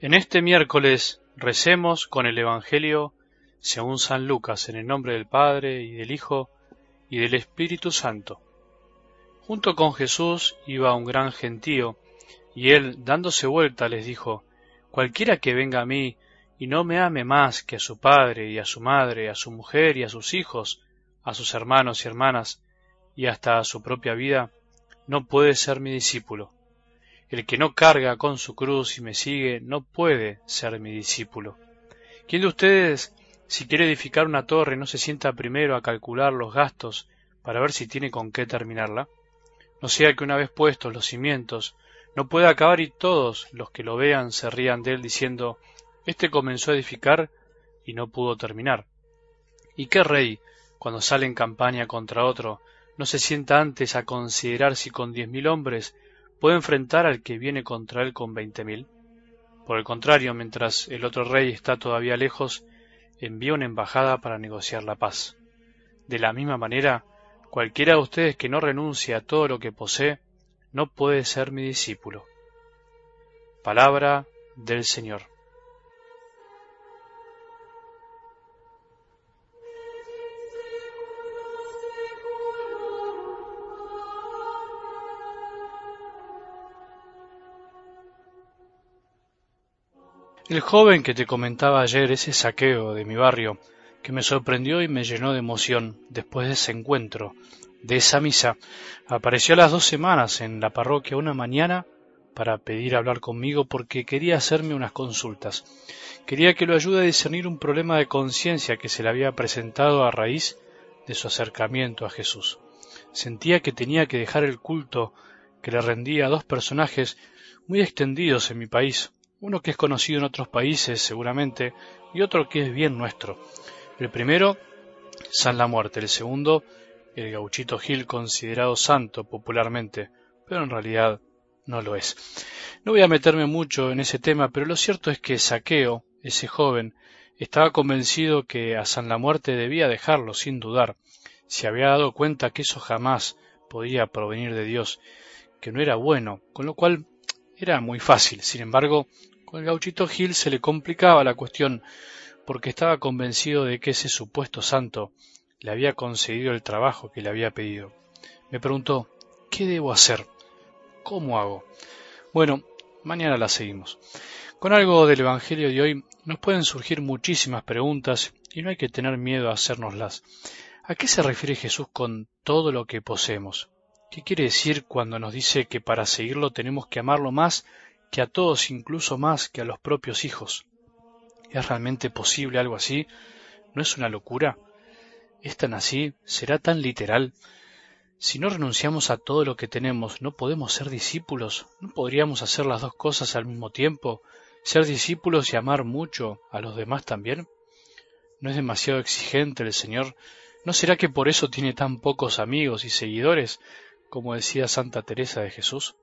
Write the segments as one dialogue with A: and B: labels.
A: En este miércoles recemos con el Evangelio según San Lucas, en el nombre del Padre y del Hijo y del Espíritu Santo. Junto con Jesús iba un gran gentío, y él, dándose vuelta, les dijo, Cualquiera que venga a mí y no me ame más que a su padre y a su madre, a su mujer y a sus hijos, a sus hermanos y hermanas, y hasta a su propia vida, no puede ser mi discípulo. El que no carga con su cruz y me sigue no puede ser mi discípulo. ¿Quién de ustedes, si quiere edificar una torre, no se sienta primero a calcular los gastos para ver si tiene con qué terminarla? No sea que una vez puestos los cimientos, no pueda acabar y todos los que lo vean se rían de él diciendo, Este comenzó a edificar y no pudo terminar. ¿Y qué rey, cuando sale en campaña contra otro, no se sienta antes a considerar si con diez mil hombres puede enfrentar al que viene contra él con veinte mil. Por el contrario, mientras el otro rey está todavía lejos, envía una embajada para negociar la paz. De la misma manera, cualquiera de ustedes que no renuncie a todo lo que posee, no puede ser mi discípulo. Palabra del Señor. El joven que te comentaba ayer, ese saqueo de mi barrio, que me sorprendió y me llenó de emoción después de ese encuentro, de esa misa, apareció a las dos semanas en la parroquia una mañana para pedir hablar conmigo porque quería hacerme unas consultas. Quería que lo ayude a discernir un problema de conciencia que se le había presentado a raíz de su acercamiento a Jesús. Sentía que tenía que dejar el culto que le rendía a dos personajes muy extendidos en mi país, uno que es conocido en otros países seguramente y otro que es bien nuestro. El primero, San la Muerte, el segundo, el gauchito Gil considerado santo popularmente, pero en realidad no lo es. No voy a meterme mucho en ese tema, pero lo cierto es que Saqueo, ese joven, estaba convencido que a San la Muerte debía dejarlo sin dudar. Se había dado cuenta que eso jamás podía provenir de Dios, que no era bueno, con lo cual era muy fácil. Sin embargo, con el gauchito Gil se le complicaba la cuestión porque estaba convencido de que ese supuesto santo le había concedido el trabajo que le había pedido. Me preguntó, ¿qué debo hacer? ¿Cómo hago? Bueno, mañana la seguimos. Con algo del Evangelio de hoy nos pueden surgir muchísimas preguntas y no hay que tener miedo a hacérnoslas. ¿A qué se refiere Jesús con todo lo que poseemos? ¿Qué quiere decir cuando nos dice que para seguirlo tenemos que amarlo más que a todos incluso más que a los propios hijos. ¿Es realmente posible algo así? ¿No es una locura? ¿Es tan así? ¿Será tan literal? Si no renunciamos a todo lo que tenemos, ¿no podemos ser discípulos? ¿No podríamos hacer las dos cosas al mismo tiempo? ¿Ser discípulos y amar mucho a los demás también? ¿No es demasiado exigente el Señor? ¿No será que por eso tiene tan pocos amigos y seguidores, como decía Santa Teresa de Jesús?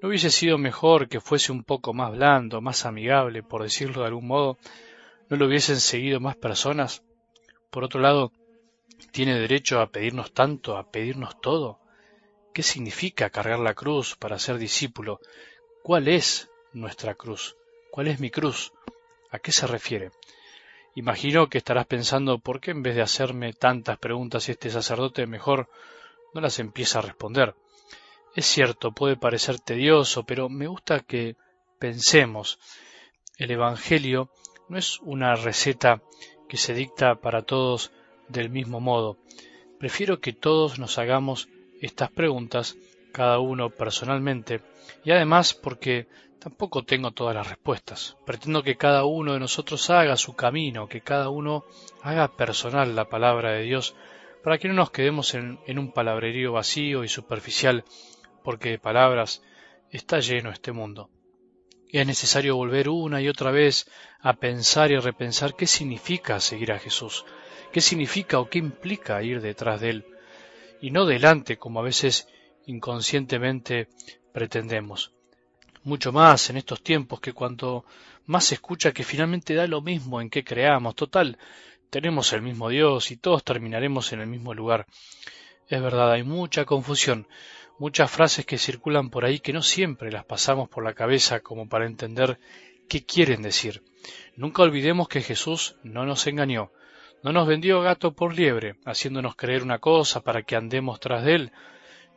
A: ¿No hubiese sido mejor que fuese un poco más blando, más amigable, por decirlo de algún modo? ¿No lo hubiesen seguido más personas? Por otro lado, ¿tiene derecho a pedirnos tanto, a pedirnos todo? ¿Qué significa cargar la cruz para ser discípulo? ¿Cuál es nuestra cruz? ¿Cuál es mi cruz? ¿A qué se refiere? Imagino que estarás pensando por qué en vez de hacerme tantas preguntas este sacerdote mejor no las empieza a responder. Es cierto, puede parecer tedioso, pero me gusta que pensemos. El Evangelio no es una receta que se dicta para todos del mismo modo. Prefiero que todos nos hagamos estas preguntas, cada uno personalmente, y además porque tampoco tengo todas las respuestas. Pretendo que cada uno de nosotros haga su camino, que cada uno haga personal la palabra de Dios, para que no nos quedemos en, un palabrerío vacío y superficial porque de palabras está lleno este mundo. Es necesario volver una y otra vez a pensar y repensar qué significa seguir a Jesús, qué significa o qué implica ir detrás de Él, y no delante como a veces inconscientemente pretendemos. Mucho más en estos tiempos que cuanto más se escucha que finalmente da lo mismo en qué creamos, total, tenemos el mismo Dios y todos terminaremos en el mismo lugar. Es verdad, hay mucha confusión, muchas frases que circulan por ahí que no siempre las pasamos por la cabeza como para entender qué quieren decir. Nunca olvidemos que Jesús no nos engañó, no nos vendió gato por liebre, haciéndonos creer una cosa para que andemos tras de él.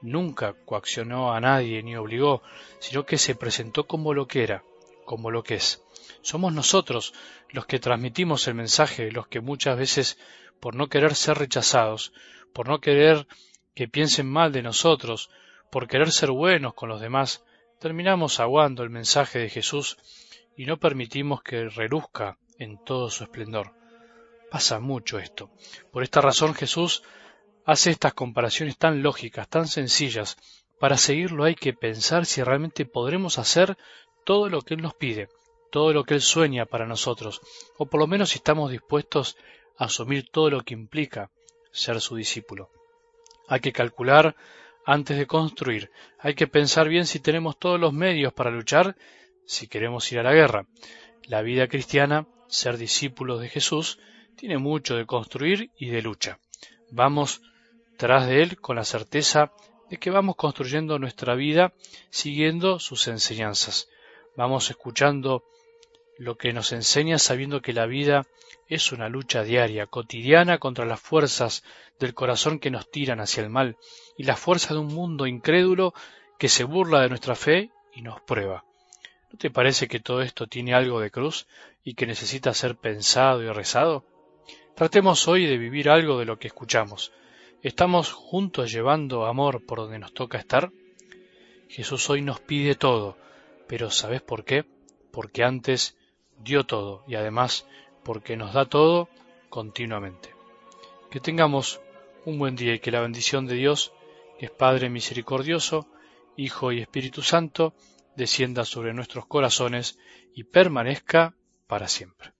A: Nunca coaccionó a nadie ni obligó, sino que se presentó como lo que era, como lo que es. Somos nosotros los que transmitimos el mensaje, los que muchas veces, por no querer ser rechazados, por no querer que piensen mal de nosotros, por querer ser buenos con los demás, terminamos aguando el mensaje de Jesús y no permitimos que reluzca en todo su esplendor. Pasa mucho esto. Por esta razón Jesús hace estas comparaciones tan lógicas, tan sencillas. Para seguirlo hay que pensar si realmente podremos hacer todo lo que Él nos pide, todo lo que Él sueña para nosotros, o por lo menos si estamos dispuestos a asumir todo lo que implica ser su discípulo. Hay que calcular antes de construir, hay que pensar bien si tenemos todos los medios para luchar si queremos ir a la guerra. La vida cristiana, ser discípulos de Jesús, tiene mucho de construir y de lucha. Vamos tras de Él con la certeza de que vamos construyendo nuestra vida siguiendo sus enseñanzas. Vamos escuchando lo que nos enseña sabiendo que la vida es una lucha diaria, cotidiana contra las fuerzas del corazón que nos tiran hacia el mal y las fuerzas de un mundo incrédulo que se burla de nuestra fe y nos prueba. ¿No te parece que todo esto tiene algo de cruz y que necesita ser pensado y rezado? Tratemos hoy de vivir algo de lo que escuchamos. ¿Estamos juntos llevando amor por donde nos toca estar? Jesús hoy nos pide todo, pero ¿sabes por qué? Porque antes dio todo y además porque nos da todo continuamente. Que tengamos un buen día y que la bendición de Dios, que es Padre misericordioso, Hijo y Espíritu Santo, descienda sobre nuestros corazones y permanezca para siempre.